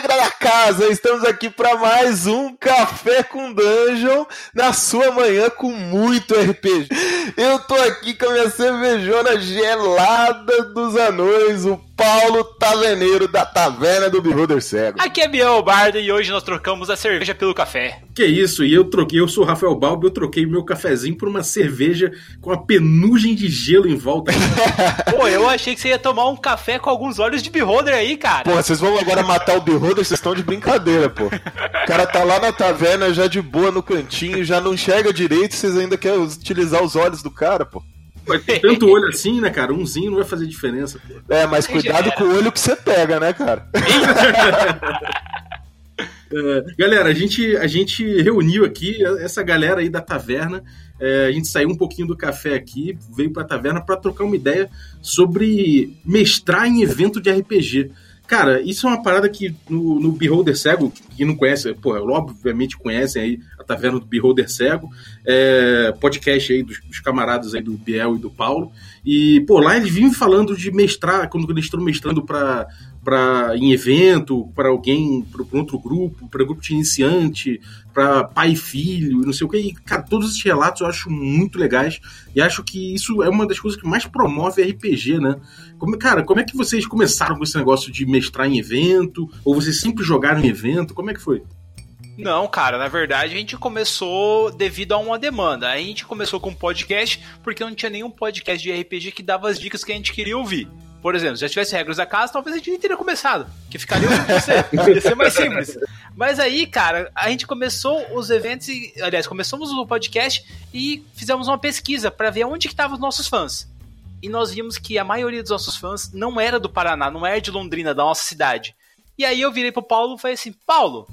Regra da Casa! Estamos aqui para mais um Café com Dungeon na sua manhã com muito RPG. Eu tô aqui com a minha cervejona gelada dos anões, o Paulo Taverneiro da Taverna do Beholder Cego. Aqui é Biel Bardo e hoje nós trocamos a cerveja pelo café. Que isso, e eu troquei, eu sou o Rafael Balbi, eu troquei meu cafezinho por uma cerveja com a penugem de gelo em volta. Pô, eu achei que você ia tomar um café com alguns olhos de Beholder aí, cara. Pô, vocês vão agora matar o Beholder, vocês estão de brincadeira, pô. O cara tá lá na taverna já de boa no cantinho, já não enxerga direito, vocês ainda querem utilizar os olhos do cara, pô. Vai ter tanto olho assim, né, cara? Umzinho não vai fazer diferença. Pô. É, mas cuidado com o olho que você pega, né, cara? É, galera, a gente, a gente reuniu aqui essa galera aí da taverna. É, a gente saiu um pouquinho do café aqui, veio pra taverna para trocar uma ideia sobre mestrar em evento de RPG. Cara, isso é uma parada que no, no Beholder Cego, que não conhece, pô, obviamente conhecem aí a taverna do Beholder Cego, é, podcast aí dos, dos, camaradas aí do Biel e do Paulo. E, pô, lá eles vivem falando de mestrar, quando eles estão mestrando para para em evento, para alguém, para outro grupo, para grupo de iniciante, para pai e filho, não sei o que. E, cara, todos esses relatos eu acho muito legais e acho que isso é uma das coisas que mais promove RPG, né? Como, cara, como é que vocês começaram com esse negócio de mestrar em evento? Ou vocês sempre jogaram em evento? Como é que foi? Não, cara, na verdade a gente começou devido a uma demanda. A gente começou com podcast porque não tinha nenhum podcast de RPG que dava as dicas que a gente queria ouvir. Por exemplo, se já tivesse regras da casa, talvez a gente nem teria começado. Que ficaria você. Ia ser mais simples. Mas aí, cara, a gente começou os eventos e. Aliás, começamos o podcast e fizemos uma pesquisa para ver onde que estavam os nossos fãs. E nós vimos que a maioria dos nossos fãs não era do Paraná, não era de Londrina, da nossa cidade. E aí eu virei pro Paulo e falei assim: Paulo,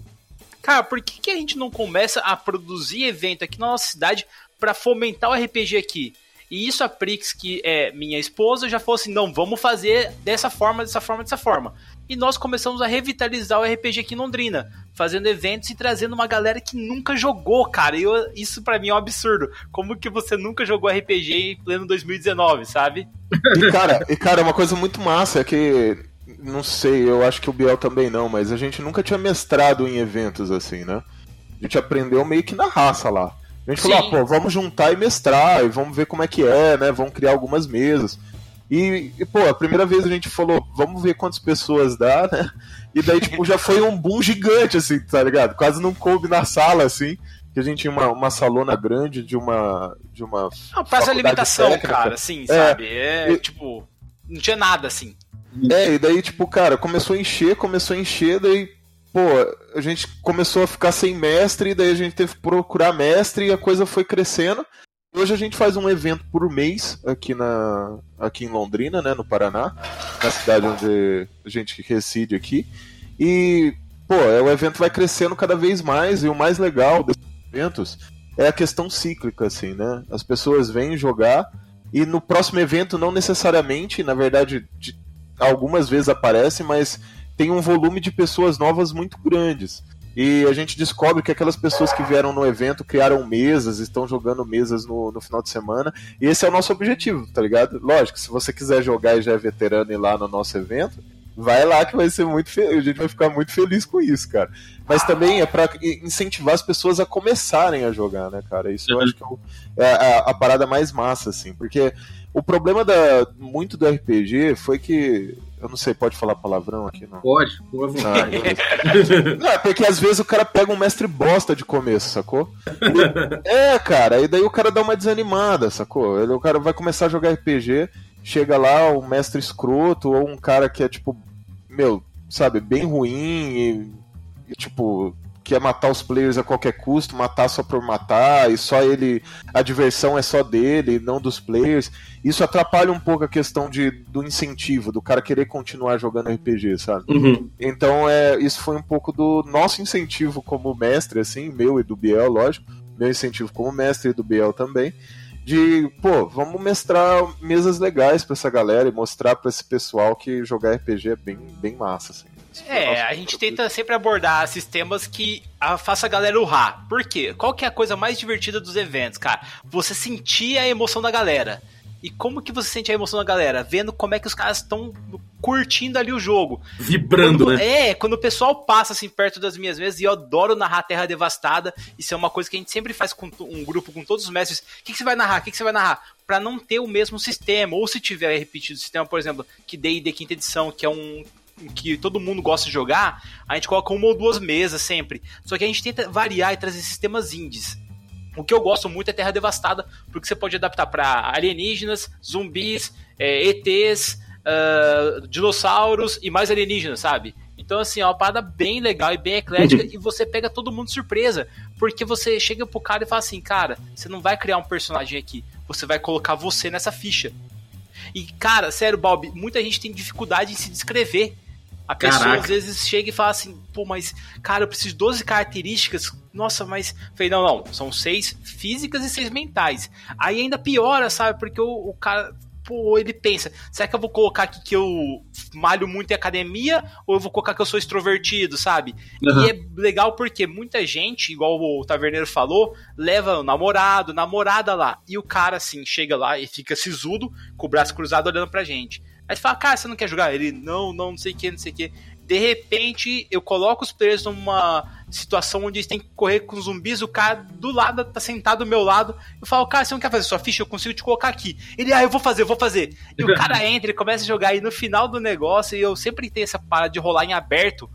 cara, por que, que a gente não começa a produzir evento aqui na nossa cidade para fomentar o RPG aqui? E isso a Prix, que é minha esposa, já falou assim: não, vamos fazer dessa forma, dessa forma, dessa forma. E nós começamos a revitalizar o RPG aqui em Londrina, fazendo eventos e trazendo uma galera que nunca jogou, cara. Eu, isso para mim é um absurdo. Como que você nunca jogou RPG em pleno 2019, sabe? E cara, e cara, uma coisa muito massa é que não sei, eu acho que o Biel também não, mas a gente nunca tinha mestrado em eventos assim, né? A gente aprendeu meio que na raça lá. A gente Sim. falou, ah, pô, vamos juntar e mestrar, e vamos ver como é que é, né? Vamos criar algumas mesas. E, e, pô, a primeira vez a gente falou, vamos ver quantas pessoas dá, né? E daí, tipo, já foi um boom gigante, assim, tá ligado? Quase não coube na sala, assim. Que a gente tinha uma, uma salona grande de uma. De uma. Não, praça alimentação, técnica. cara, assim, é, sabe? É, e, tipo, não tinha nada assim. É, e daí, tipo, cara, começou a encher, começou a encher, daí pô, a gente começou a ficar sem mestre, daí a gente teve que procurar mestre e a coisa foi crescendo. Hoje a gente faz um evento por mês aqui, na, aqui em Londrina, né, no Paraná, na cidade onde a gente reside aqui. E, pô, é, o evento vai crescendo cada vez mais e o mais legal desses eventos é a questão cíclica, assim, né? As pessoas vêm jogar e no próximo evento não necessariamente, na verdade, de, algumas vezes aparece, mas tem um volume de pessoas novas muito grandes. E a gente descobre que aquelas pessoas que vieram no evento criaram mesas, estão jogando mesas no, no final de semana. E esse é o nosso objetivo, tá ligado? Lógico, se você quiser jogar e já é veterano e ir lá no nosso evento, vai lá que vai ser muito feliz. A gente vai ficar muito feliz com isso, cara. Mas também é para incentivar as pessoas a começarem a jogar, né, cara? Isso eu acho que é, é a, a, parada mais massa, assim. Porque o problema da, muito do RPG foi que eu não sei, pode falar palavrão aqui? Não. Pode, por favor. Ah, não, é porque às vezes o cara pega um mestre bosta de começo, sacou? E, é, cara, e daí o cara dá uma desanimada, sacou? Ele, o cara vai começar a jogar RPG, chega lá um mestre escroto ou um cara que é tipo, meu, sabe, bem ruim e, e tipo, quer matar os players a qualquer custo, matar só por matar, e só ele. A diversão é só dele, não dos players. Isso atrapalha um pouco a questão de, do incentivo, do cara querer continuar jogando RPG, sabe? Uhum. Então, é, isso foi um pouco do nosso incentivo como mestre, assim, meu e do Biel, lógico. Meu incentivo como mestre e do Biel também de, pô, vamos mestrar mesas legais para essa galera e mostrar para esse pessoal que jogar RPG é bem, bem massa, assim. É, a gente tenta sempre abordar sistemas que a, faça a galera urrar. Por quê? Qual que é a coisa mais divertida dos eventos, cara? Você sentir a emoção da galera. E como que você sente a emoção da galera? Vendo como é que os caras estão curtindo ali o jogo. Vibrando, quando, né? É, quando o pessoal passa assim perto das minhas mesas, e eu adoro narrar Terra Devastada, isso é uma coisa que a gente sempre faz com um grupo, com todos os mestres. O que, que você vai narrar? O que, que você vai narrar? Pra não ter o mesmo sistema. Ou se tiver repetido o sistema, por exemplo, que D&D quinta edição, que é um que todo mundo gosta de jogar, a gente coloca uma ou duas mesas sempre. Só que a gente tenta variar e trazer sistemas indies. O que eu gosto muito é Terra Devastada, porque você pode adaptar para alienígenas, zumbis, é, ETs, uh, dinossauros e mais alienígenas, sabe? Então, assim, é uma parada bem legal e bem eclética uhum. e você pega todo mundo de surpresa. Porque você chega pro cara e fala assim, cara, você não vai criar um personagem aqui, você vai colocar você nessa ficha. E, cara, sério, Bob, muita gente tem dificuldade em se descrever. A pessoa Caraca. às vezes chega e fala assim, pô, mas, cara, eu preciso de 12 características. Nossa, mas. Falei, não, não, são seis físicas e seis mentais. Aí ainda piora, sabe? Porque o, o cara pô, ele pensa, será que eu vou colocar aqui que eu malho muito em academia ou eu vou colocar que eu sou extrovertido, sabe? Uhum. E é legal porque muita gente, igual o Taverneiro falou, leva o namorado, namorada lá, e o cara assim chega lá e fica sisudo, com o braço cruzado olhando pra gente. Aí você fala, cara, você não quer jogar? Ele, não, não, não sei o que, não sei o que. De repente, eu coloco os players numa situação onde eles têm que correr com zumbis, o cara do lado tá sentado do meu lado. Eu falo, cara, você não quer fazer sua ficha? Eu consigo te colocar aqui. Ele, ah, eu vou fazer, eu vou fazer. E o cara entra, ele começa a jogar, e no final do negócio, e eu sempre tenho essa parada de rolar em aberto,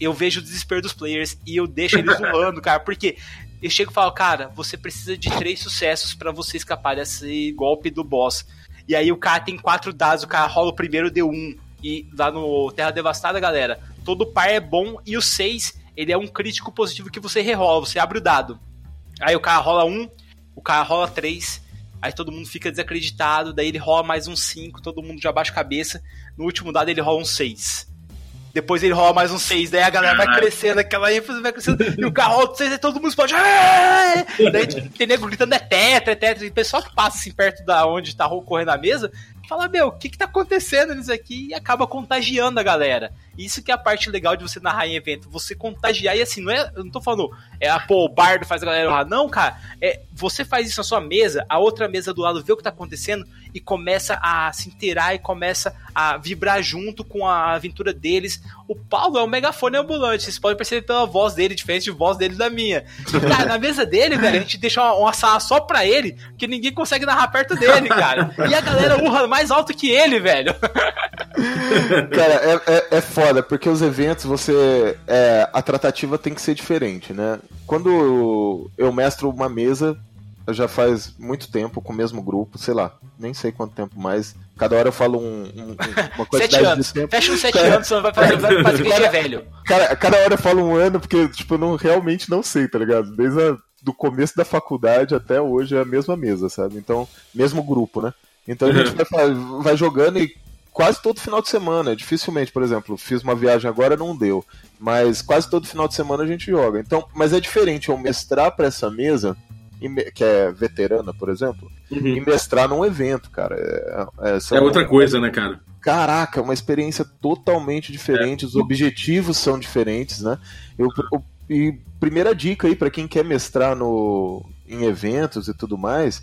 eu vejo o desespero dos players e eu deixo eles zoando, cara, porque eu chego e falo, cara, você precisa de três sucessos para você escapar desse golpe do boss. E aí o cara tem quatro dados, o cara rola o primeiro, deu um. E lá no Terra Devastada, galera, todo par é bom e o 6, ele é um crítico positivo que você rerola, você abre o dado. Aí o cara rola um, o cara rola três, aí todo mundo fica desacreditado, daí ele rola mais um 5, todo mundo já baixa a cabeça. No último dado ele rola um 6. Depois ele rola mais um 6, daí a galera vai crescendo, aquela ênfase vai crescendo, e o cara rola 6, e todo mundo explode. Daí tem nego gritando é tetra, é tetra, e o pessoal que passa assim perto da onde tá correndo a mesa, fala, meu, o que que tá acontecendo nisso aqui? E acaba contagiando a galera. Isso que é a parte legal de você narrar em evento, você contagiar, e assim, não é, eu não tô falando, é, a, pô, o bardo faz a galera narrar, não, cara, é, você faz isso na sua mesa, a outra mesa do lado vê o que tá acontecendo e começa a se inteirar e começa a vibrar junto com a aventura deles. O Paulo é um megafone ambulante, vocês podem perceber pela voz dele, diferente de voz dele da minha. Cara, na mesa dele, velho, a gente deixa uma, uma sala só pra ele, que ninguém consegue narrar perto dele, cara. E a galera urra mais alto que ele, velho. Cara, é, é, é foda, porque os eventos, você. É, a tratativa tem que ser diferente, né? Quando eu mestro uma mesa, já faz muito tempo com o mesmo grupo, sei lá, nem sei quanto tempo mais. Cada hora eu falo um, um, uma coisa sete anos. de tempo. Fecha uns sete cara, anos, você vai fazer, vai fazer que é velho. Cara, cada hora eu falo um ano, porque, tipo, eu não, realmente não sei, tá ligado? Desde a, do começo da faculdade até hoje é a mesma mesa, sabe? Então, mesmo grupo, né? Então a gente uhum. vai, vai jogando e quase todo final de semana. Dificilmente, por exemplo, fiz uma viagem agora, não deu. Mas quase todo final de semana a gente joga. Então, mas é diferente eu mestrar para essa mesa que é veterana, por exemplo, uhum. e mestrar num evento, cara. É, é, é outra coisa, né, cara? Caraca, uma experiência totalmente diferente, é. os objetivos são diferentes, né? Eu, eu, e primeira dica aí para quem quer mestrar no, em eventos e tudo mais,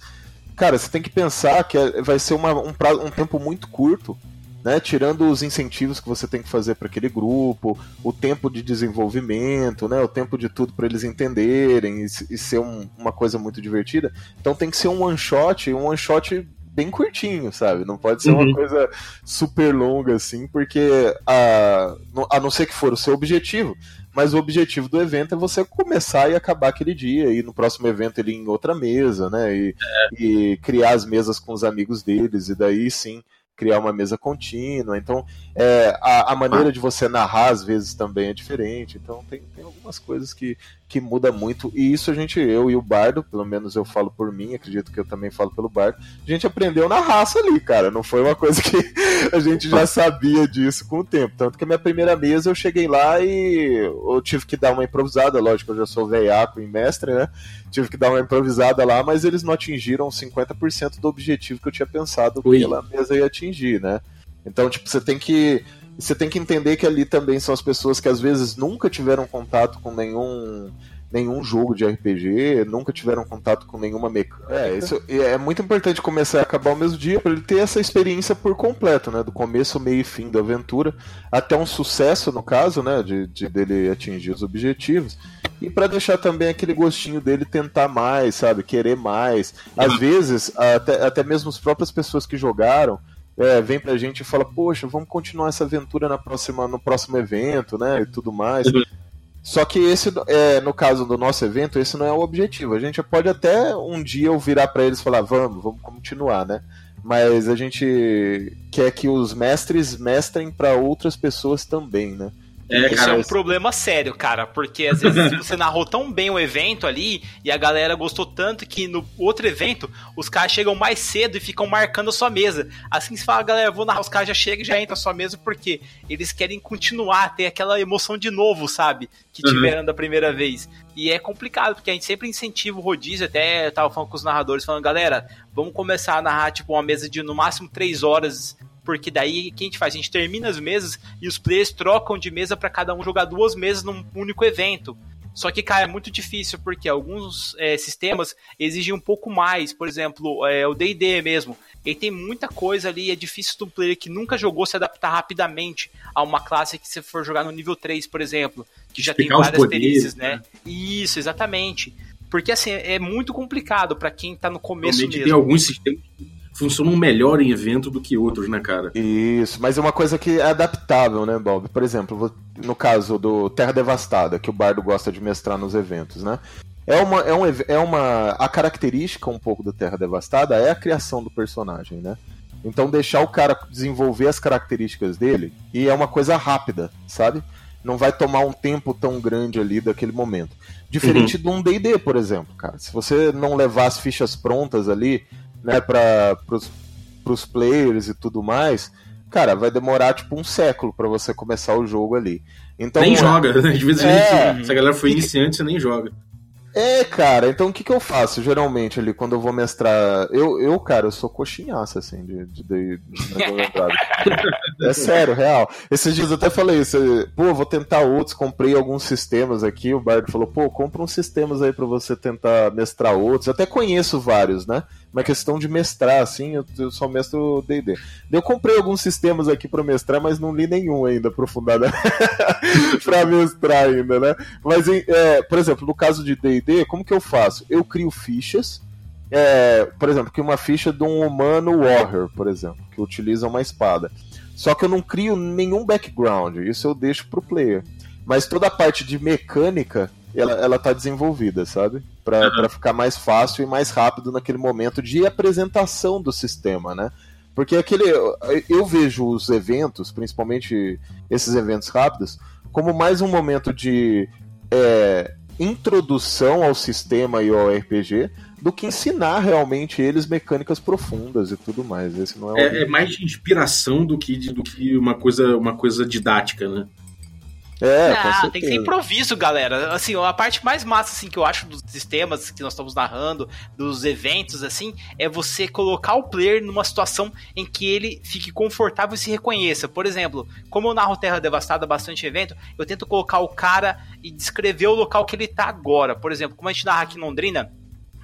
cara, você tem que pensar que é, vai ser uma, um, prazo, um tempo muito curto né? Tirando os incentivos que você tem que fazer para aquele grupo, o tempo de desenvolvimento, né? O tempo de tudo para eles entenderem e, e ser um, uma coisa muito divertida. Então tem que ser um one shot, um one shot bem curtinho, sabe? Não pode ser uhum. uma coisa super longa assim, porque a, a não ser que for o seu objetivo, mas o objetivo do evento é você começar e acabar aquele dia, e no próximo evento ele ir em outra mesa, né? E, é. e criar as mesas com os amigos deles, e daí sim criar uma mesa contínua. Então, é, a, a, maneira de você narrar às vezes também é diferente. Então, tem, tem algumas coisas que, que muda muito. E isso a gente, eu e o Bardo, pelo menos eu falo por mim, acredito que eu também falo pelo Bardo, a gente aprendeu na raça ali, cara. Não foi uma coisa que a gente já sabia disso com o tempo. Tanto que a minha primeira mesa eu cheguei lá e eu tive que dar uma improvisada, lógico, eu já sou veiaco em mestre, né? Tive que dar uma improvisada lá, mas eles não atingiram 50% do objetivo que eu tinha pensado que aquela mesa ia atingir, né? Então, tipo, você tem que você tem que entender que ali também são as pessoas que às vezes nunca tiveram contato com nenhum nenhum jogo de RPG, nunca tiveram contato com nenhuma mecânica. É, isso é muito importante começar a acabar ao mesmo dia para ele ter essa experiência por completo, né? Do começo, meio e fim da aventura, até um sucesso, no caso, né? De, de dele atingir os objetivos. E para deixar também aquele gostinho dele tentar mais, sabe? Querer mais. Às vezes, até, até mesmo as próprias pessoas que jogaram. É, vem pra gente e fala, poxa, vamos continuar essa aventura na próxima, no próximo evento, né? E tudo mais. Uhum. Só que esse, é, no caso do nosso evento, esse não é o objetivo. A gente pode até um dia eu virar para eles e falar, vamos, vamos continuar, né? Mas a gente quer que os mestres mestrem para outras pessoas também, né? É, Isso cara, é um problema sério, cara, porque às vezes você narrou tão bem o evento ali e a galera gostou tanto que no outro evento os caras chegam mais cedo e ficam marcando a sua mesa. Assim se fala, galera, vou narrar, os caras já chegam e já entram a sua mesa porque eles querem continuar, ter aquela emoção de novo, sabe? Que uhum. tiveram uhum. da primeira vez. E é complicado, porque a gente sempre incentiva o rodízio, até eu tava falando com os narradores, falando, galera, vamos começar a narrar, tipo, uma mesa de no máximo três horas porque daí o que a gente faz? A gente termina as mesas e os players trocam de mesa para cada um jogar duas mesas num único evento. Só que, cara, é muito difícil, porque alguns é, sistemas exigem um pouco mais. Por exemplo, é, o DD mesmo. Ele tem muita coisa ali, é difícil do player que nunca jogou se adaptar rapidamente a uma classe que você for jogar no nível 3, por exemplo. Que já Explicar tem várias perícias, né? né? Isso, exatamente. Porque assim, é muito complicado para quem tá no começo Realmente mesmo. Tem alguns sistemas funcionam melhor em evento do que outros, né, cara? Isso, mas é uma coisa que é adaptável, né, Bob? Por exemplo, no caso do Terra Devastada, que o Bardo gosta de mestrar nos eventos, né? É uma, é, um, é uma. A característica um pouco do Terra Devastada é a criação do personagem, né? Então deixar o cara desenvolver as características dele e é uma coisa rápida, sabe? Não vai tomar um tempo tão grande ali daquele momento. Diferente uhum. de um D&D, por exemplo, cara. Se você não levar as fichas prontas ali, né, para os players e tudo mais, cara, vai demorar tipo um século para você começar o jogo ali. Então, nem joga? Às vezes é, gente, se a galera foi iniciante, você nem joga. É, cara, então o que, que eu faço geralmente ali quando eu vou mestrar? Eu, eu cara, eu sou coxinhaça, assim, de, de, de, de É sério, real. Esses dias eu até falei isso, pô, vou tentar outros, comprei alguns sistemas aqui, o Bard falou, pô, compra uns sistemas aí para você tentar mestrar outros. Eu até conheço vários, né? Uma questão de mestrar, assim, eu, eu só mestro D&D. Eu comprei alguns sistemas aqui para mestrar, mas não li nenhum ainda aprofundado para mestrar ainda, né? Mas, é, por exemplo, no caso de D&D, como que eu faço? Eu crio fichas, é, por exemplo, que uma ficha de um humano warrior, por exemplo, que utiliza uma espada. Só que eu não crio nenhum background, isso eu deixo pro player. Mas toda a parte de mecânica ela, ela tá desenvolvida, sabe? Para uhum. ficar mais fácil e mais rápido naquele momento de apresentação do sistema, né? Porque aquele. Eu vejo os eventos, principalmente esses eventos rápidos, como mais um momento de é, introdução ao sistema e ao RPG do que ensinar realmente eles mecânicas profundas e tudo mais. Esse não é, é, é mais de inspiração do que, de, do que uma, coisa, uma coisa didática, né? É, não, tem que ser improviso, galera. Assim, a parte mais massa assim que eu acho dos sistemas que nós estamos narrando, dos eventos assim, é você colocar o player numa situação em que ele fique confortável e se reconheça. Por exemplo, como eu narro Terra Devastada bastante evento, eu tento colocar o cara e descrever o local que ele tá agora. Por exemplo, como a gente narra aqui em Londrina,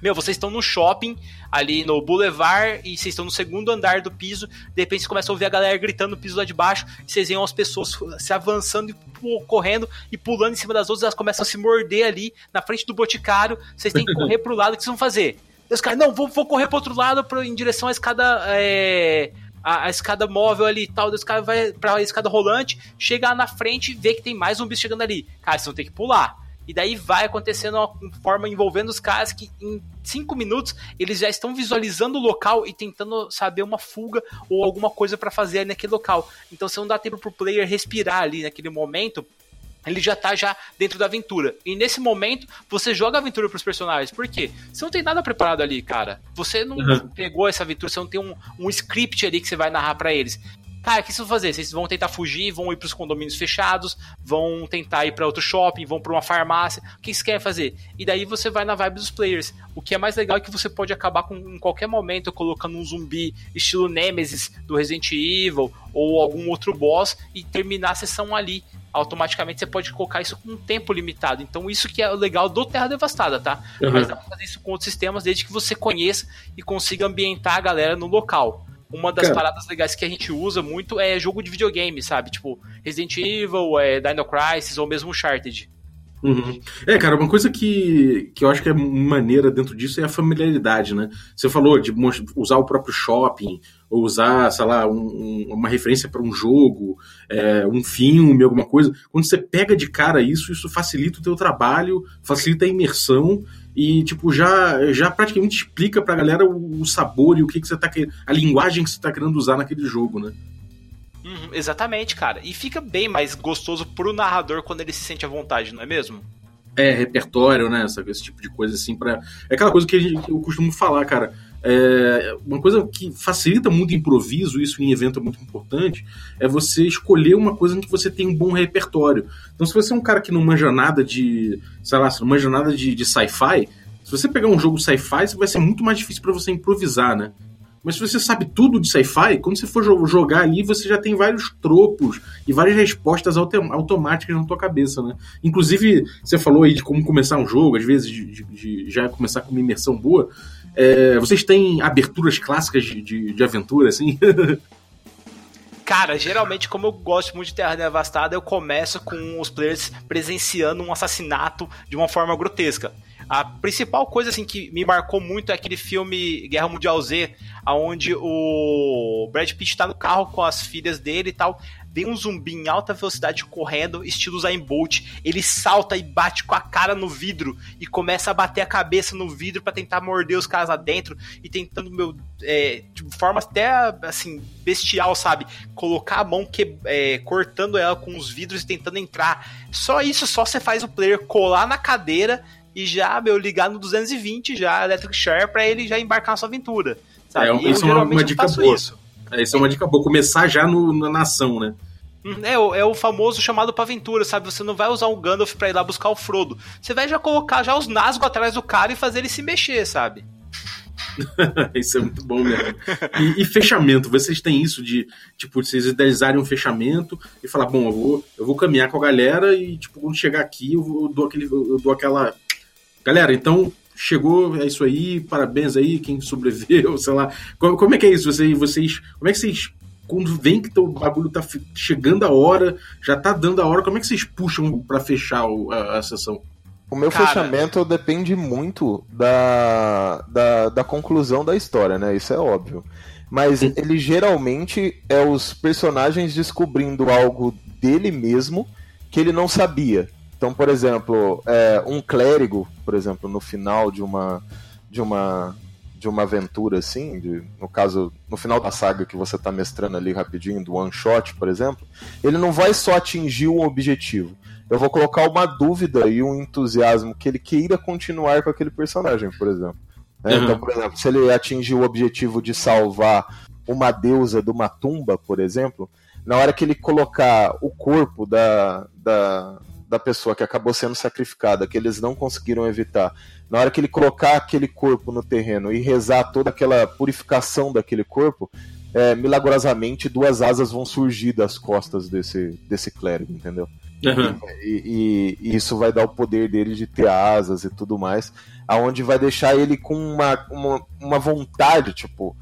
meu, vocês estão no shopping, ali no Boulevard, e vocês estão no segundo andar do piso, de repente você começa a ouvir a galera gritando no piso lá de baixo, e vocês veem as pessoas se avançando e correndo e pulando em cima das outras, elas começam a se morder ali na frente do boticário, vocês têm que correr pro lado, o que vocês vão fazer? E os caras, não, vou, vou correr pro outro lado pra, em direção à escada. É, a, a, escada móvel ali e tal, os caras vai pra escada rolante, chega lá na frente e vê que tem mais um bicho chegando ali. Cara, vocês vão ter que pular. E daí vai acontecendo uma forma envolvendo os caras que em cinco minutos eles já estão visualizando o local e tentando saber uma fuga ou alguma coisa para fazer naquele local. Então, se não dá tempo pro player respirar ali naquele momento, ele já tá já dentro da aventura. E nesse momento, você joga a aventura pros personagens. Por quê? Você não tem nada preparado ali, cara. Você não uhum. pegou essa aventura, você não tem um, um script ali que você vai narrar para eles. Cara, o que vocês vão fazer? Vocês vão tentar fugir, vão ir pros condomínios fechados, vão tentar ir para outro shopping, vão para uma farmácia, o que vocês querem fazer? E daí você vai na vibe dos players. O que é mais legal é que você pode acabar com, em qualquer momento colocando um zumbi estilo Nemesis do Resident Evil ou algum outro boss e terminar a sessão ali automaticamente você pode colocar isso com um tempo limitado. Então, isso que é o legal do Terra Devastada, tá? Uhum. Mas dá pra fazer isso com outros sistemas desde que você conheça e consiga ambientar a galera no local. Uma das Cara. paradas legais que a gente usa muito é jogo de videogame, sabe? Tipo, Resident Evil, é, Dino Crisis ou mesmo Uncharted. Uhum. É, cara, uma coisa que, que eu acho que é maneira dentro disso é a familiaridade, né? Você falou de usar o próprio shopping, ou usar, sei lá, um, uma referência para um jogo, é, um filme, alguma coisa. Quando você pega de cara isso, isso facilita o teu trabalho, facilita a imersão e, tipo, já, já praticamente explica pra galera o, o sabor e o que, que você tá querendo, a linguagem que você tá querendo usar naquele jogo, né? Uhum, exatamente, cara. E fica bem mais gostoso pro narrador quando ele se sente à vontade, não é mesmo? É, repertório, né? Esse tipo de coisa assim. Pra... É aquela coisa que eu costumo falar, cara. É, uma coisa que facilita muito o improviso, isso em evento é muito importante, é você escolher uma coisa em que você tem um bom repertório. Então, se você é um cara que não manja nada de, sei lá, não manja nada de, de sci-fi, se você pegar um jogo sci-fi, vai ser muito mais difícil para você improvisar, né? Mas se você sabe tudo de sci-fi, quando você for jogar ali, você já tem vários tropos e várias respostas automáticas na tua cabeça, né? Inclusive, você falou aí de como começar um jogo, às vezes de, de, de já começar com uma imersão boa. É, vocês têm aberturas clássicas de, de, de aventura, assim? Cara, geralmente, como eu gosto muito de Terra Devastada, eu começo com os players presenciando um assassinato de uma forma grotesca. A principal coisa assim que me marcou muito é aquele filme Guerra Mundial Z, aonde o Brad Pitt tá no carro com as filhas dele e tal. Vem um zumbi em alta velocidade correndo, estilo Zayn Bolt. Ele salta e bate com a cara no vidro e começa a bater a cabeça no vidro para tentar morder os caras lá dentro e tentando, meu, é, de forma até assim, bestial, sabe? Colocar a mão que, é, cortando ela com os vidros e tentando entrar. Só isso, só você faz o player colar na cadeira e já, meu, ligar no 220 já, Electric Share, pra ele já embarcar na sua aventura. Sabe? É, isso é uma, uma dica boa. Isso. É, isso é uma dica boa, começar já no, na ação, né? Hum, é, é o famoso chamado pra aventura, sabe? Você não vai usar um Gandalf pra ir lá buscar o Frodo. Você vai já colocar já os nasgos atrás do cara e fazer ele se mexer, sabe? isso é muito bom mesmo. E, e, fechamento, vocês têm isso de, tipo, vocês idealizarem um fechamento e falar, bom, eu vou, eu vou caminhar com a galera e, tipo, quando chegar aqui, eu, vou, eu dou, aquele, eu dou aquela Galera, então chegou, é isso aí, parabéns aí, quem sobreviveu, sei lá. Como, como é que é isso? Vocês, vocês, como é que vocês, quando vem que o bagulho tá chegando a hora, já tá dando a hora, como é que vocês puxam para fechar a, a sessão? O meu Cara... fechamento depende muito da, da, da, conclusão da história, né? Isso é óbvio. Mas Sim. ele geralmente é os personagens descobrindo algo dele mesmo que ele não sabia. Então, por exemplo, é, um clérigo, por exemplo, no final de uma de uma de uma aventura assim, de, no caso, no final da saga que você está mestrando ali rapidinho, do one shot, por exemplo, ele não vai só atingir um objetivo. Eu vou colocar uma dúvida e um entusiasmo que ele queira continuar com aquele personagem, por exemplo. É, uhum. Então, por exemplo, se ele atingir o objetivo de salvar uma deusa de uma tumba, por exemplo, na hora que ele colocar o corpo da, da, da pessoa que acabou sendo sacrificada, que eles não conseguiram evitar, na hora que ele colocar aquele corpo no terreno e rezar toda aquela purificação daquele corpo, é, milagrosamente duas asas vão surgir das costas desse, desse clérigo, entendeu? Uhum. E, e, e, isso vai dar o poder dele de ter asas e tudo mais, aonde vai deixar ele com uma, uma, uma vontade, tipo,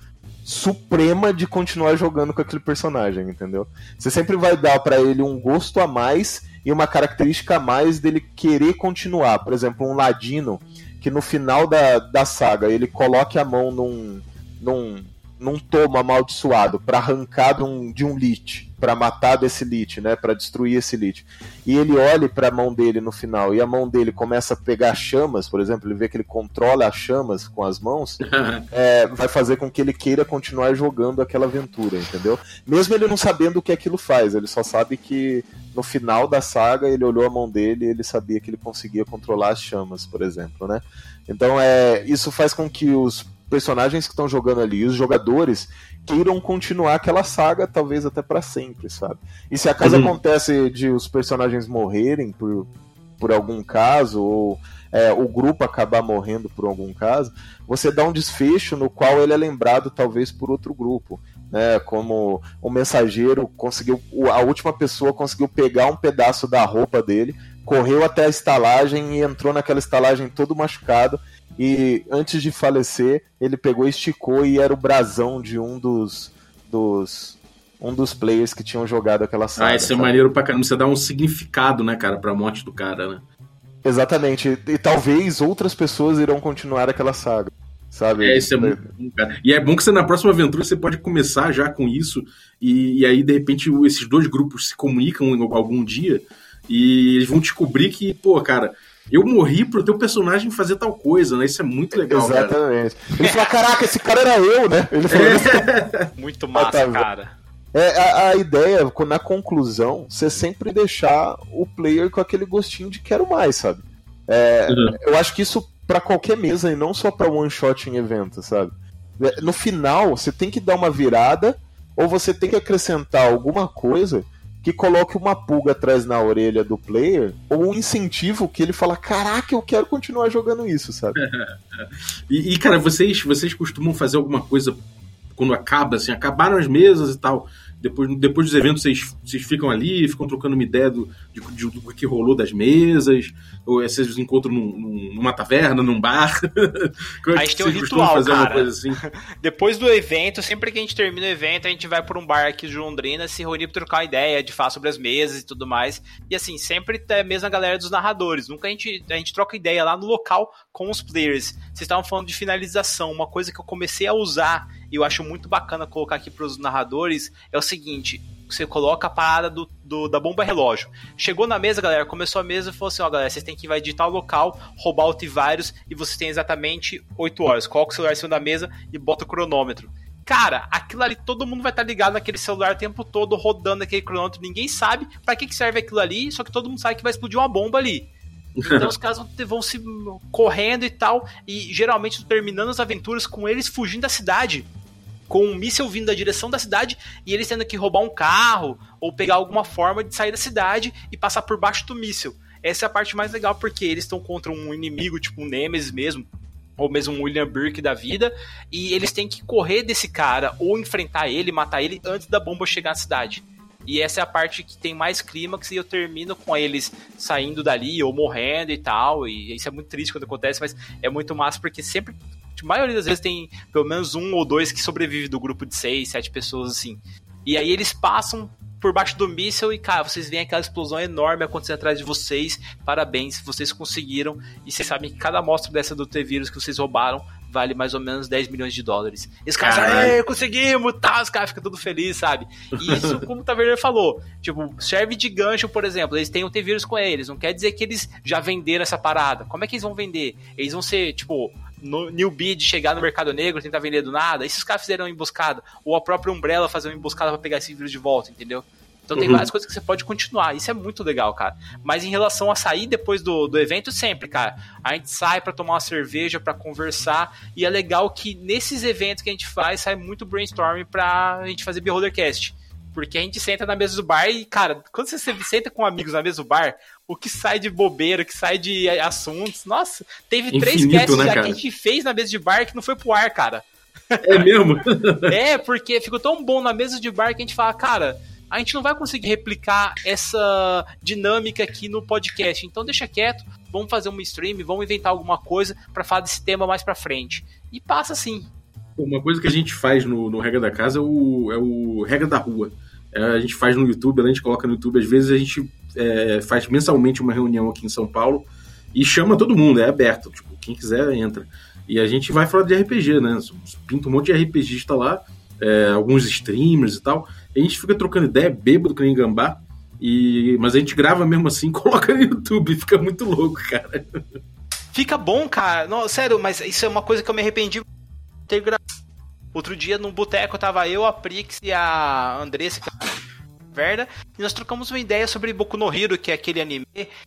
suprema de continuar jogando com aquele personagem, entendeu? Você sempre vai dar para ele um gosto a mais e uma característica a mais dele querer continuar. Por exemplo, um ladino que no final da, da saga ele coloque a mão num, num, num tomo amaldiçoado para arrancar de um, de um lich, para matar desse lich, né, para destruir esse lich. E ele olha para a mão dele no final e a mão dele começa a pegar chamas, por exemplo, ele vê que ele controla as chamas com as mãos, é, vai fazer com que ele queira continuar jogando aquela aventura, entendeu? Mesmo ele não sabendo o que aquilo faz, ele só sabe que no final da saga ele olhou a mão dele e ele sabia que ele conseguia controlar as chamas, por exemplo, né? Então é isso faz com que os personagens que estão jogando ali, os jogadores, queiram continuar aquela saga, talvez até para sempre, sabe? E se acaso uhum. acontece de os personagens morrerem por, por algum caso, ou é, o grupo acabar morrendo por algum caso, você dá um desfecho no qual ele é lembrado talvez por outro grupo. Né, como o mensageiro conseguiu, a última pessoa conseguiu pegar um pedaço da roupa dele, correu até a estalagem e entrou naquela estalagem todo machucado e antes de falecer, ele pegou, esticou e era o brasão de um dos, dos um dos players que tinham jogado aquela saga. Ah, isso é maneiro pra caramba. Você dá um significado, né, cara, pra morte do cara, né? Exatamente. E, e talvez outras pessoas irão continuar aquela saga. Sabe? É, isso é muito bom, cara. E é bom que você na próxima aventura você pode começar já com isso, e, e aí, de repente, esses dois grupos se comunicam algum dia e eles vão descobrir que, pô, cara, eu morri pro teu personagem fazer tal coisa, né? Isso é muito legal, Exatamente. Cara. Ele falou, caraca, esse cara era eu, né? Ele falou é. Muito massa, cara. É, a, a, ideia, na conclusão, você sempre deixar o player com aquele gostinho de quero mais, sabe? É, uhum. Eu acho que isso para qualquer mesa e não só para one shot em evento, sabe? É, no final, você tem que dar uma virada ou você tem que acrescentar alguma coisa que coloque uma pulga atrás na orelha do player ou um incentivo que ele fala: Caraca, eu quero continuar jogando isso, sabe? e, e, cara, vocês, vocês costumam fazer alguma coisa quando acaba, assim, acabaram as mesas e tal. Depois, depois dos eventos, vocês, vocês ficam ali, ficam trocando uma ideia do, de, de, do que rolou das mesas, ou é, vocês encontram num, numa taverna, num bar. Como é a gente tem um ritual, cara. Assim? Depois do evento, sempre que a gente termina o evento, a gente vai por um bar aqui de Londrina, se reunir pra trocar uma ideia, de falar sobre as mesas e tudo mais. E assim, sempre é a mesma galera dos narradores. Nunca a gente, a gente troca ideia lá no local com os players. Vocês estavam falando de finalização, uma coisa que eu comecei a usar e eu acho muito bacana colocar aqui para os narradores, é o seguinte: você coloca a parada do, do, da bomba relógio. Chegou na mesa, galera, começou a mesa e falou assim: ó, galera, vocês têm que invadir tal local, roubar o T-Virus e vocês têm exatamente 8 horas. Coloca o celular em cima da mesa e bota o cronômetro. Cara, aquilo ali todo mundo vai estar tá ligado naquele celular o tempo todo, rodando aquele cronômetro. Ninguém sabe para que, que serve aquilo ali, só que todo mundo sabe que vai explodir uma bomba ali. Então os caras vão se correndo e tal. E geralmente terminando as aventuras com eles fugindo da cidade. Com um míssil vindo da direção da cidade e eles tendo que roubar um carro ou pegar alguma forma de sair da cidade e passar por baixo do míssil. Essa é a parte mais legal porque eles estão contra um inimigo, tipo um Nemesis mesmo, ou mesmo um William Burke da vida, e eles têm que correr desse cara ou enfrentar ele, matar ele antes da bomba chegar na cidade. E essa é a parte que tem mais clímax e eu termino com eles saindo dali ou morrendo e tal. E isso é muito triste quando acontece, mas é muito massa porque sempre, a maioria das vezes, tem pelo menos um ou dois que sobrevive do grupo de seis, sete pessoas assim. E aí eles passam por baixo do míssil e, cara, vocês veem aquela explosão enorme acontecendo atrás de vocês. Parabéns, vocês conseguiram. E vocês sabem que cada amostra dessa do T-Vírus que vocês roubaram vale mais ou menos 10 milhões de dólares. E os caras, é, conseguimos, tá, os caras ficam tudo felizes, sabe? E isso, como o Taverneiro falou, tipo, serve de gancho, por exemplo, eles têm um T-Vírus com eles, não quer dizer que eles já venderam essa parada. Como é que eles vão vender? Eles vão ser, tipo, no newbie de chegar no mercado negro, tentar vender do nada. E se os caras fizeram uma emboscada? Ou a própria Umbrella fazer uma emboscada para pegar esse vírus de volta, entendeu? Então tem uhum. várias coisas que você pode continuar. Isso é muito legal, cara. Mas em relação a sair depois do, do evento, sempre, cara. A gente sai para tomar uma cerveja, para conversar. E é legal que nesses eventos que a gente faz, sai muito brainstorming pra gente fazer Beholdercast. Porque a gente senta na mesa do bar e, cara, quando você senta com amigos na mesa do bar, o que sai de bobeira, o que sai de assuntos. Nossa, teve Infinito, três casts né, que a gente fez na mesa de bar que não foi pro ar, cara. É mesmo? é, porque ficou tão bom na mesa de bar que a gente fala, cara a gente não vai conseguir replicar essa dinâmica aqui no podcast. Então deixa quieto, vamos fazer uma stream, vamos inventar alguma coisa para falar desse tema mais para frente. E passa assim. Uma coisa que a gente faz no, no Regra da Casa é o, é o Regra da Rua. É, a gente faz no YouTube, a gente coloca no YouTube, às vezes a gente é, faz mensalmente uma reunião aqui em São Paulo e chama todo mundo, é aberto. Tipo, quem quiser entra. E a gente vai falar de RPG, né? Pinta um monte de RPGista lá, é, alguns streamers e tal. A gente fica trocando ideia, bêbado que nem gambá. E... Mas a gente grava mesmo assim coloca no YouTube. Fica muito louco, cara. Fica bom, cara. Não, sério, mas isso é uma coisa que eu me arrependi de ter gravado. Outro dia, num boteco, tava eu, a Prix e a Andressa. E nós trocamos uma ideia sobre Boku no Hero, que é aquele anime.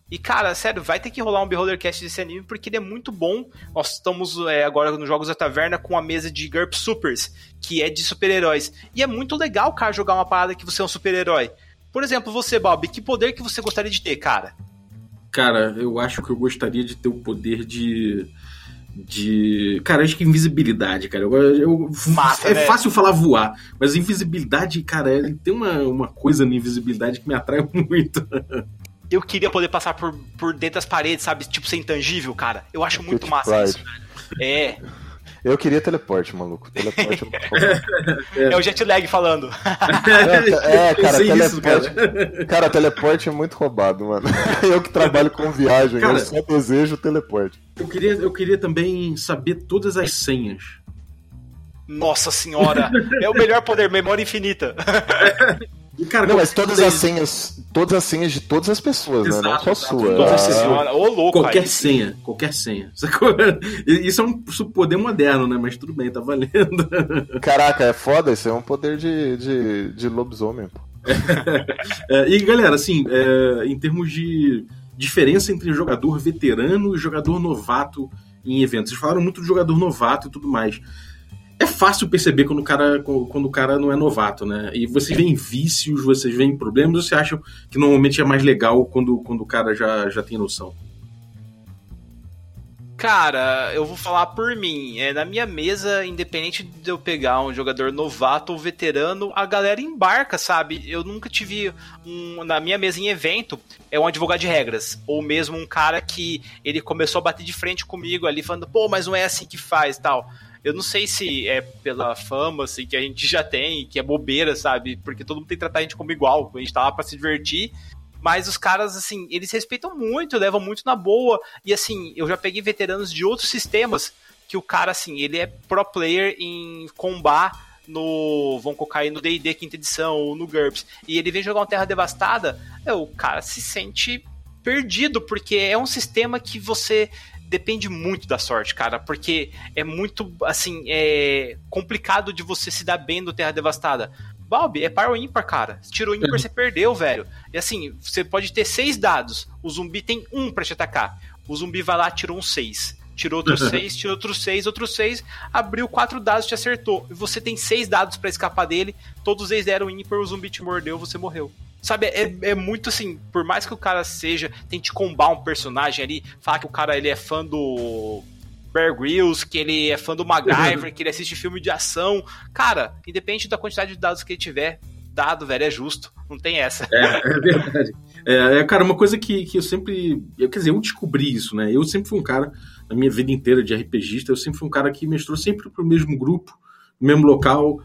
E cara, sério, vai ter que rolar um Beholdercast desse anime porque ele é muito bom. Nós estamos é, agora nos Jogos da Taverna com a mesa de GURP Supers, que é de super-heróis. E é muito legal, cara, jogar uma parada que você é um super-herói. Por exemplo, você, Bob, que poder que você gostaria de ter, cara? Cara, eu acho que eu gostaria de ter o poder de de. Cara, acho que invisibilidade, cara. Eu, eu Massa, é né? fácil falar voar, mas invisibilidade, cara, ele tem uma, uma coisa na invisibilidade que me atrai muito. Eu queria poder passar por, por dentro das paredes, sabe? Tipo, ser intangível, cara. Eu acho muito massa isso, velho. É. Eu queria teleporte, maluco. Teleporte é, é o jet lag falando. É, é cara, teleporte. Isso, cara. cara. teleporte é muito roubado, mano. Eu que trabalho com viagem, cara, eu só desejo teleporte. Eu queria, eu queria também saber todas as senhas. Nossa senhora! é o melhor poder, memória infinita. Cara, não, mas todas as senhas, todas as senhas de todas as pessoas, exato, né? Não só exato. sua. Nossa ah. senhora, ô louco. Qualquer aí. senha, qualquer senha. Isso é um poder moderno, né? Mas tudo bem, tá valendo. Caraca, é foda, isso é um poder de, de, de lobisomem, pô. é, e galera, assim, é, em termos de diferença entre jogador veterano e jogador novato em eventos. Vocês falaram muito de jogador novato e tudo mais é fácil perceber quando o cara, quando o cara não é novato, né? E vocês veem vícios, vocês veem problemas, ou vocês acham que normalmente é mais legal quando, quando o cara já, já tem noção? Cara, eu vou falar por mim. É, na minha mesa, independente de eu pegar um jogador novato ou veterano, a galera embarca, sabe? Eu nunca tive um. Na minha mesa em evento, é um advogado de regras. Ou mesmo um cara que ele começou a bater de frente comigo ali, falando, pô, mas não é assim que faz tal. Eu não sei se é pela fama, assim, que a gente já tem, que é bobeira, sabe? Porque todo mundo tem que tratar a gente como igual. A gente tá lá pra se divertir. Mas os caras, assim, eles respeitam muito, levam muito na boa. E, assim, eu já peguei veteranos de outros sistemas que o cara, assim, ele é pro player em combar no. Vão aí no DD quinta edição ou no GURPS. E ele vem jogar uma Terra Devastada. É, o cara se sente perdido, porque é um sistema que você depende muito da sorte, cara, porque é muito, assim, é complicado de você se dar bem no Terra Devastada. Bob, é par ou ímpar, cara. Se tirou ímpar, você perdeu, velho. E assim, você pode ter seis dados. O zumbi tem um para te atacar. O zumbi vai lá, tirou um seis. Tirou outros seis, tirou outros seis, outros seis, abriu quatro dados, te acertou. E você tem seis dados para escapar dele, todos eles deram ímpar, o zumbi te mordeu, você morreu. Sabe, é, é muito assim, por mais que o cara seja, tente combar um personagem ali, falar que o cara ele é fã do Bear Grylls, que ele é fã do MacGyver, que ele assiste filme de ação. Cara, independente da quantidade de dados que ele tiver, dado, velho, é justo. Não tem essa. É, é verdade. É, é, cara, uma coisa que, que eu sempre. Eu, quer dizer, eu descobri isso, né? Eu sempre fui um cara, na minha vida inteira de RPGista, eu sempre fui um cara que mestrou sempre pro mesmo grupo, no mesmo local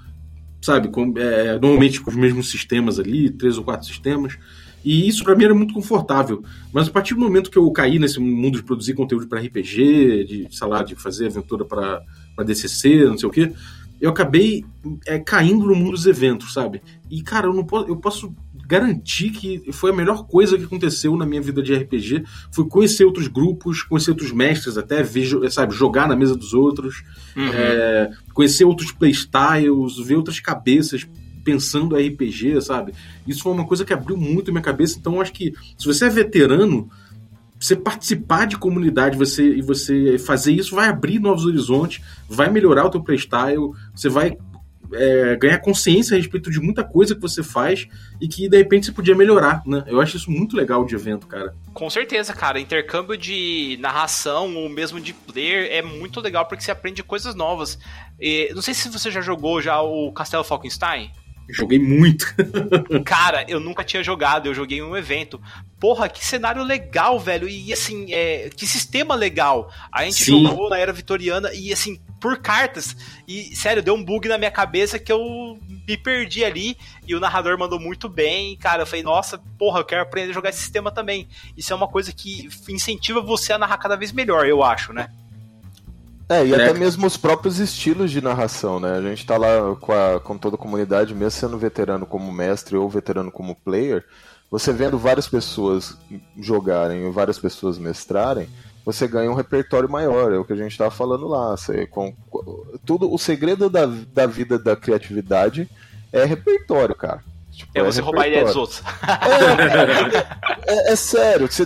sabe? Com, é, normalmente com os mesmos sistemas ali, três ou quatro sistemas. E isso para mim era muito confortável. Mas a partir do momento que eu caí nesse mundo de produzir conteúdo para RPG, de, sei lá, de fazer aventura para DCC, não sei o quê, eu acabei é, caindo no mundo dos eventos, sabe? E, cara, eu não posso, eu posso garantir que foi a melhor coisa que aconteceu na minha vida de RPG. Foi conhecer outros grupos, conhecer outros mestres, até ver, sabe, jogar na mesa dos outros, uhum. é, conhecer outros playstyles, ver outras cabeças pensando RPG, sabe? Isso foi uma coisa que abriu muito a minha cabeça. Então, acho que se você é veterano, você participar de comunidade você, e você fazer isso vai abrir novos horizontes, vai melhorar o teu playstyle, você vai é, ganhar consciência a respeito de muita coisa que você faz e que de repente você podia melhorar, né? Eu acho isso muito legal de evento, cara. Com certeza, cara. Intercâmbio de narração ou mesmo de player é muito legal porque você aprende coisas novas. E, não sei se você já jogou já o Castelo Falkenstein. Joguei muito. Cara, eu nunca tinha jogado, eu joguei em um evento. Porra, que cenário legal, velho. E assim, é, que sistema legal. A gente Sim. jogou na era vitoriana e assim, por cartas. E, sério, deu um bug na minha cabeça que eu me perdi ali. E o narrador mandou muito bem. Cara, eu falei, nossa, porra, eu quero aprender a jogar esse sistema também. Isso é uma coisa que incentiva você a narrar cada vez melhor, eu acho, né? É, e até mesmo os próprios estilos de narração, né? A gente tá lá com, a, com toda a comunidade, mesmo sendo veterano como mestre ou veterano como player, você vendo várias pessoas jogarem e várias pessoas mestrarem, você ganha um repertório maior, é o que a gente estava falando lá. Você, com, tudo, o segredo da, da vida da criatividade é repertório, cara. Tipo, é, é você roubar a ideia dos outros. É, é, é sério, te,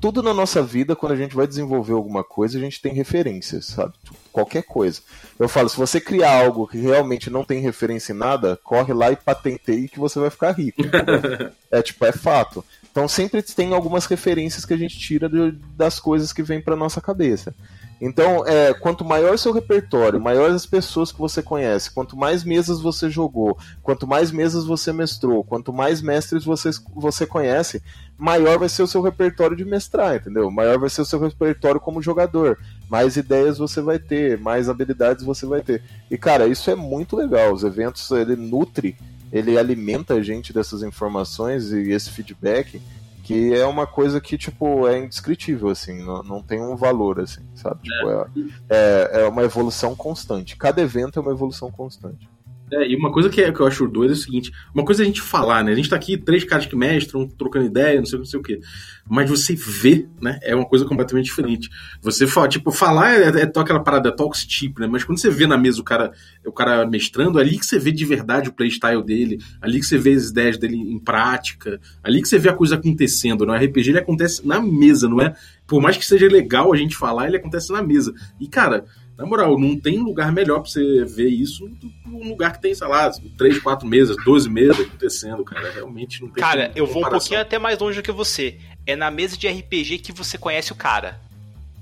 tudo na nossa vida, quando a gente vai desenvolver alguma coisa, a gente tem referências, sabe? Qualquer coisa. Eu falo, se você criar algo que realmente não tem referência em nada, corre lá e patenteie que você vai ficar rico. é tipo, é fato. Então sempre tem algumas referências que a gente tira das coisas que vêm para nossa cabeça. Então, é, quanto maior seu repertório, maiores as pessoas que você conhece, quanto mais mesas você jogou, quanto mais mesas você mestrou, quanto mais mestres você, você conhece, maior vai ser o seu repertório de mestrar, entendeu? Maior vai ser o seu repertório como jogador. Mais ideias você vai ter, mais habilidades você vai ter. E, cara, isso é muito legal. Os eventos, ele nutre, ele alimenta a gente dessas informações e esse feedback que é uma coisa que, tipo, é indescritível, assim, não, não tem um valor, assim, sabe? Tipo, é. É, é, é uma evolução constante. Cada evento é uma evolução constante. É, e uma coisa que, é, eu acho doido é o seguinte: uma coisa é a gente falar, né? A gente tá aqui, três caras que mestram, trocando ideia, não sei, não sei o quê. Mas você vê, né? É uma coisa completamente diferente. Você fala, tipo, falar é, é, é aquela parada talks tipo, né? Mas quando você vê na mesa o cara, o cara mestrando, é ali que você vê de verdade o playstyle dele, ali que você vê as ideias dele em prática, ali que você vê a coisa acontecendo. No RPG ele acontece na mesa, não é? Por mais que seja legal a gente falar, ele acontece na mesa. E, cara, na moral, não tem lugar melhor pra você ver isso do que um lugar que tem, sei lá, 3, 4 meses, 12 meses acontecendo, cara. Realmente não tem Cara, eu vou um pouquinho até mais longe do que você. É na mesa de RPG que você conhece o cara.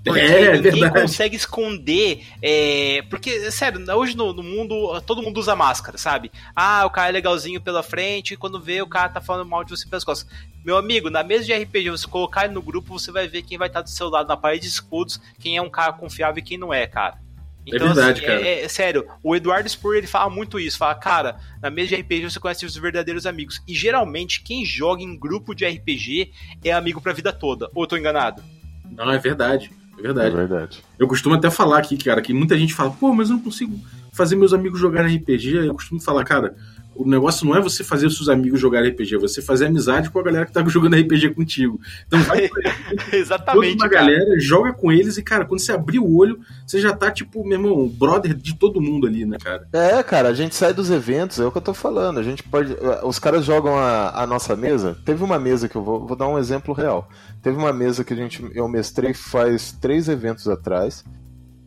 Porque é, ninguém verdade. consegue esconder. É, porque, sério, hoje no, no, mundo, todo mundo usa máscara, sabe? Ah, o cara é legalzinho pela frente, e quando vê, o cara tá falando mal de você pelas costas. Meu amigo, na mesa de RPG, você colocar ele no grupo, você vai ver quem vai estar do seu lado na parede de escudos, quem é um cara confiável e quem não é, cara. É então, é verdade, assim, cara. É, é, sério, o Eduardo Spur ele fala muito isso. Fala, cara, na mesa de RPG você conhece os verdadeiros amigos. E geralmente quem joga em grupo de RPG é amigo pra vida toda. Ou eu tô enganado? Não, é verdade. É verdade. É verdade. Eu costumo até falar aqui, cara, que muita gente fala, pô, mas eu não consigo fazer meus amigos jogarem RPG. Eu costumo falar, cara, o negócio não é você fazer os seus amigos jogarem RPG, é você fazer amizade com a galera que tá jogando RPG contigo. Então vai Exatamente. Toda uma galera, joga com eles e, cara, quando você abrir o olho, você já tá, tipo, meu irmão, brother de todo mundo ali, né, cara? É, cara, a gente sai dos eventos, é o que eu tô falando. A gente pode. Os caras jogam a, a nossa mesa. Teve uma mesa que eu vou, vou dar um exemplo real. Teve uma mesa que a gente, eu mestrei faz três eventos atrás.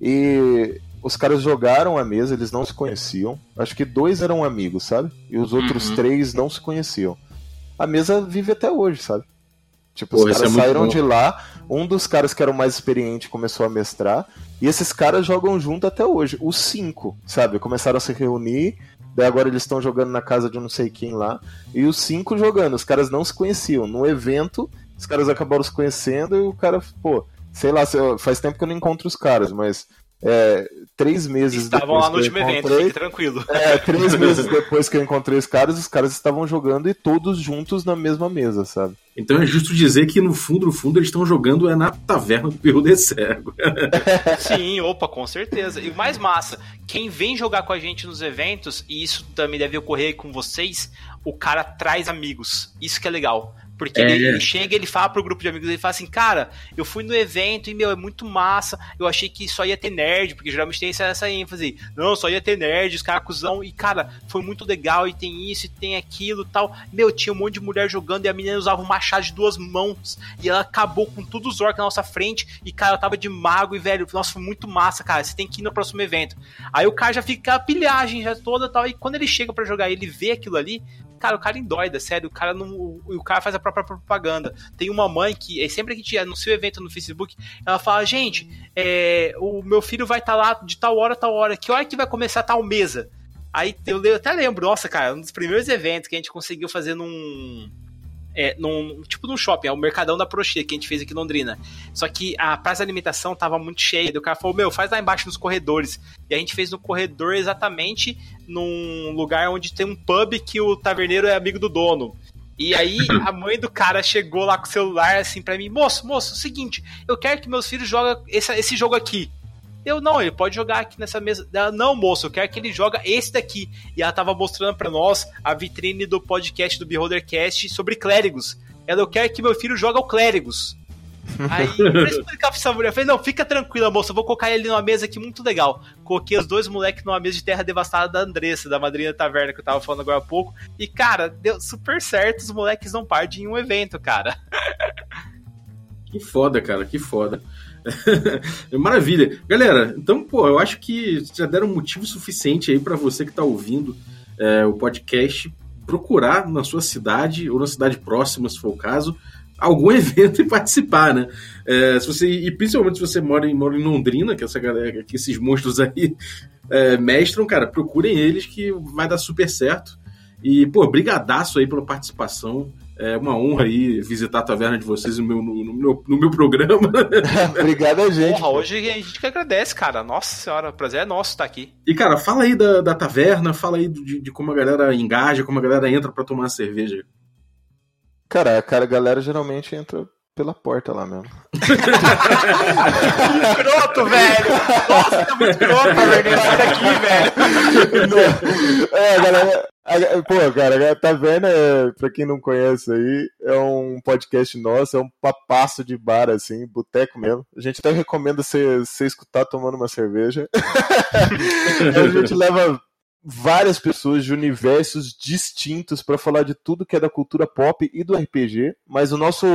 E os caras jogaram a mesa, eles não se conheciam. Acho que dois eram amigos, sabe? E os outros uhum. três não se conheciam. A mesa vive até hoje, sabe? Tipo, Pô, os caras é saíram de lá, um dos caras que era o mais experiente começou a mestrar, e esses caras jogam junto até hoje. Os cinco, sabe? Começaram a se reunir, daí agora eles estão jogando na casa de não sei quem lá, e os cinco jogando. Os caras não se conheciam. No evento, os caras acabaram se conhecendo e o cara, pô, sei lá, faz tempo que eu não encontro os caras, mas é, três meses estavam lá no último evento, fique tranquilo. É, três meses depois que eu encontrei os caras, os caras estavam jogando e todos juntos na mesma mesa, sabe? Então é justo dizer que no fundo, no fundo, eles estão jogando é na taverna do Perro de Cego. Sim, opa, com certeza. E o mais massa, quem vem jogar com a gente nos eventos, e isso também deve ocorrer com vocês, o cara traz amigos. Isso que é legal. Porque é. ele, ele, chega ele fala pro grupo de amigos, ele fala assim, cara, eu fui no evento e, meu, é muito massa, eu achei que só ia ter nerd, porque geralmente tem essa, essa ênfase, não, só ia ter nerd, os caras cuzão, e, cara, foi muito legal, e tem isso, e tem aquilo tal. Meu, tinha um monte de mulher jogando, e a menina usava um machado de duas mãos, e ela acabou com todos os orcs na nossa frente, e, cara, eu tava de mago, e, velho, nossa, foi muito massa, cara, você tem que ir no próximo evento. Aí o cara já fica a pilhagem já toda tal, e quando ele chega para jogar, ele vê aquilo ali, Cara, o cara endoida, sério. O cara não. O, cara faz a própria propaganda. Tem uma mãe que, é, sempre que a gente anuncia o evento no Facebook, ela fala: gente, é, o meu filho vai estar tá lá de tal hora, tal hora. Que hora que vai começar tal mesa? Aí eu, eu até lembro, nossa, cara, um dos primeiros eventos que a gente conseguiu fazer num é, num, tipo num shopping, é o Mercadão da Prochê que a gente fez aqui em Londrina. Só que a praça de alimentação tava muito cheia. o cara falou: Meu, faz lá embaixo nos corredores. E a gente fez no corredor exatamente num lugar onde tem um pub que o taverneiro é amigo do dono. E aí a mãe do cara chegou lá com o celular assim para mim: Moço, moço, é o seguinte, eu quero que meus filhos joguem esse, esse jogo aqui. Eu, não, ele pode jogar aqui nessa mesa. Ela, não, moço, eu quero que ele joga esse daqui. E ela tava mostrando para nós a vitrine do podcast do Beholdercast sobre clérigos. Ela, eu quero que meu filho joga o clérigos. Aí, pra explicar pra essa mulher, eu falei, não, fica tranquila, moça, eu vou colocar ele numa mesa aqui muito legal. Coloquei os dois moleques numa mesa de terra devastada da Andressa, da madrinha da taverna que eu tava falando agora há pouco. E, cara, deu super certo, os moleques não perdem em um evento, cara. Que foda, cara, que foda. Maravilha. Galera, então, pô, eu acho que já deram motivo suficiente aí para você que tá ouvindo é, o podcast procurar na sua cidade ou na cidade próxima, se for o caso, algum evento e participar, né? É, se você, e principalmente se você mora em, mora em Londrina, que essa galera, que esses monstros aí é, mestram, cara, procurem eles que vai dar super certo. E, pô, brigadaço aí pela participação. É uma honra aí visitar a taverna de vocês no meu, no, no meu, no meu programa. Obrigado a gente. Porra, hoje a gente que agradece, cara. Nossa senhora, o prazer é nosso estar aqui. E, cara, fala aí da, da taverna, fala aí de, de como a galera engaja, como a galera entra para tomar cerveja. Cara, a cara, a galera geralmente entra pela porta lá mesmo. escroto, velho! Nossa, é muito escroto, velho. Sai daqui, velho. É, galera. Pô, cara, a Taverna, é, pra quem não conhece aí, é um podcast nosso, é um papasso de bar, assim, boteco mesmo. A gente até recomenda você escutar tomando uma cerveja. a gente leva várias pessoas de universos distintos para falar de tudo que é da cultura pop e do RPG, mas o nosso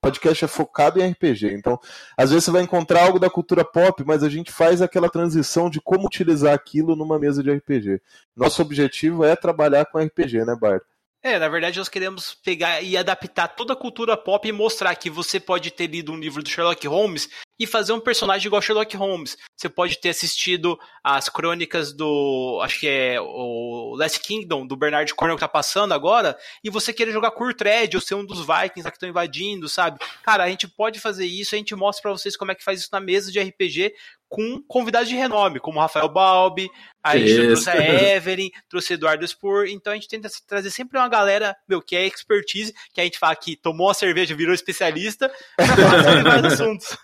podcast é focado em RPG. Então, às vezes você vai encontrar algo da cultura pop, mas a gente faz aquela transição de como utilizar aquilo numa mesa de RPG. Nosso objetivo é trabalhar com RPG, né, Bart? É, na verdade nós queremos pegar e adaptar toda a cultura pop e mostrar que você pode ter lido um livro do Sherlock Holmes e fazer um personagem igual Sherlock Holmes. Você pode ter assistido as crônicas do, acho que é o Last Kingdom, do Bernard Cornwell que tá passando agora, e você querer jogar Kurtred ou ser um dos Vikings lá que estão invadindo, sabe? Cara, a gente pode fazer isso, a gente mostra para vocês como é que faz isso na mesa de RPG com convidados de renome, como Rafael Balbi, a gente trouxe a Evelyn, trouxe Eduardo Spur, então a gente tenta trazer sempre uma galera, meu, que é expertise, que a gente fala que tomou a cerveja, virou especialista, pra falar sobre vários assuntos.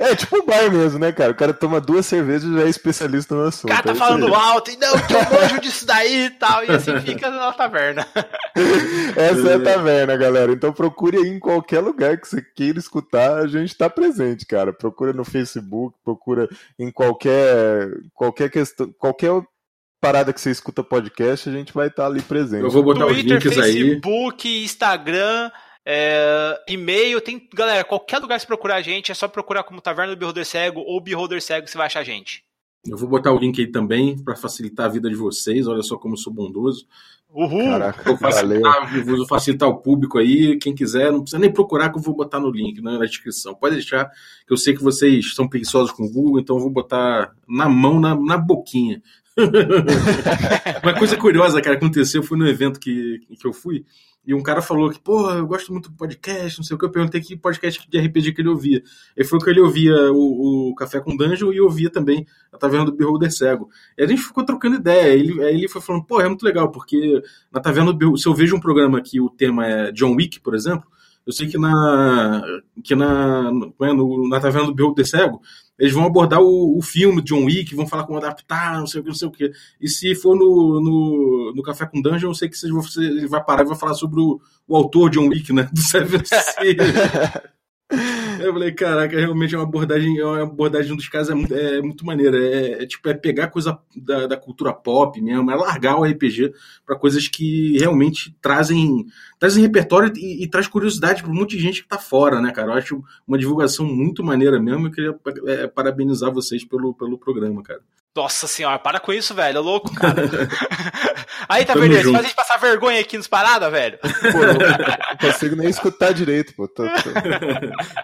É tipo um bar mesmo, né, cara? O cara toma duas cervejas e já é especialista no assunto. O cara tá é falando alto, e não, que eu manjo disso daí e tal, e assim fica na taverna. Essa é a taverna, galera. Então procure aí em qualquer lugar que você queira escutar, a gente tá presente, cara. Procura no Facebook, procura em qualquer qualquer questão, qualquer parada que você escuta podcast, a gente vai estar tá ali presente. Eu vou botar Twitter, os links Facebook, aí. Instagram, é, e-mail, tem. Galera, qualquer lugar que você procurar a gente, é só procurar como Taverna do Beholder Cego ou Beholder Cego, você vai achar a gente. Eu vou botar o link aí também para facilitar a vida de vocês. Olha só como eu sou bondoso. Uhul! Caraca, Vou facilitar, vou facilitar o público aí. Quem quiser, não precisa nem procurar que eu vou botar no link, né, na descrição. Pode deixar, que eu sei que vocês são preguiçosos com o Google, então eu vou botar na mão, na, na boquinha. Uma coisa curiosa, cara, aconteceu, foi no evento que, que eu fui, e um cara falou que, pô, eu gosto muito do podcast, não sei o que. Eu perguntei que podcast de RPG que ele ouvia. Ele falou que ele ouvia o, o Café com Dungeon e ouvia também a Taverna do Beholder Cego. E a gente ficou trocando ideia. Ele, aí ele foi falando, pô, é muito legal, porque na Taverna do Beholder, se eu vejo um programa que o tema é John Wick, por exemplo, eu sei que na, que na, é, no, na Taverna do Beholder Cego, eles vão abordar o, o filme John Wick, vão falar como adaptar, não sei o que, não sei o que. E se for no, no, no Café com Dungeon, eu sei que você, ele vai parar e vai falar sobre o, o autor John Wick, né? Do Seven Eu falei, caraca, realmente é uma abordagem, é uma abordagem dos casos é muito, é muito maneira. É, é, tipo, é pegar coisa da, da, cultura pop mesmo, é largar o RPG para coisas que realmente trazem, trazem repertório e, e traz curiosidade para um monte de gente que tá fora, né, cara? Eu acho uma divulgação muito maneira mesmo. Eu queria é, parabenizar vocês pelo, pelo programa, cara. Nossa senhora, para com isso, velho. É louco, cara. Aí, tá? Você faz a gente passar vergonha aqui nos paradas, velho. Pô, não consigo nem escutar direito, pô. Tô, tô...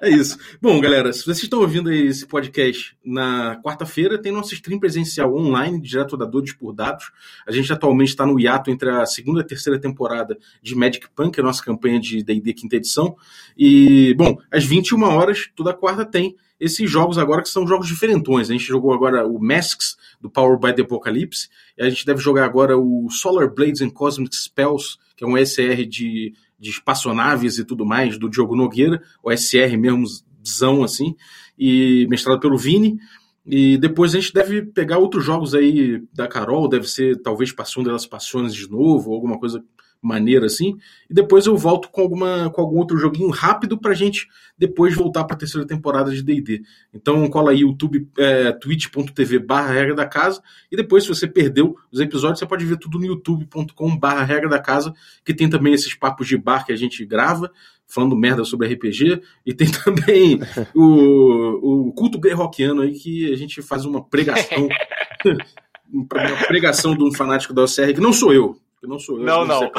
É isso. Bom, galera, se vocês estão ouvindo aí esse podcast na quarta-feira, tem nosso stream presencial online, direto da Dores por Dados. A gente atualmente está no hiato entre a segunda e a terceira temporada de Magic Punk, a nossa campanha de D&D quinta edição. E, bom, às 21 horas, toda quarta tem esses jogos agora que são jogos diferentões. A gente jogou agora o Masks, do Power by the Apocalypse, e a gente deve jogar agora o Solar Blades and Cosmic Spells, que é um SR de, de espaçonaves e tudo mais, do Diogo Nogueira, o SR mesmo, zão assim, e mestrado pelo Vini. E depois a gente deve pegar outros jogos aí da Carol, deve ser talvez Passion delas Passiones de novo, ou alguma coisa maneira assim. E depois eu volto com, alguma, com algum outro joguinho rápido pra gente depois voltar pra terceira temporada de DD. Então cola aí YouTube, é, twitch.tv barra regra da casa. E depois, se você perdeu os episódios, você pode ver tudo no youtube.com barra regra da casa, que tem também esses papos de bar que a gente grava falando merda sobre RPG, e tem também o, o culto rockiano aí que a gente faz uma pregação, uma pregação de um fanático da OCR, que não sou eu, que não sou eu. Não, não.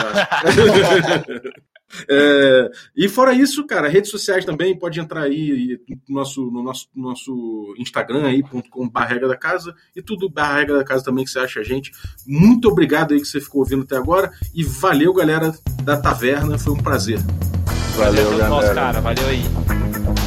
É, e fora isso, cara, redes sociais também, pode entrar aí no nosso, no nosso, no nosso Instagram aí, .com barra da casa, e tudo barra da casa também que você acha a gente. Muito obrigado aí que você ficou ouvindo até agora, e valeu, galera da taverna, foi um prazer. Valeu, valeu galera. Nosso, cara, valeu aí.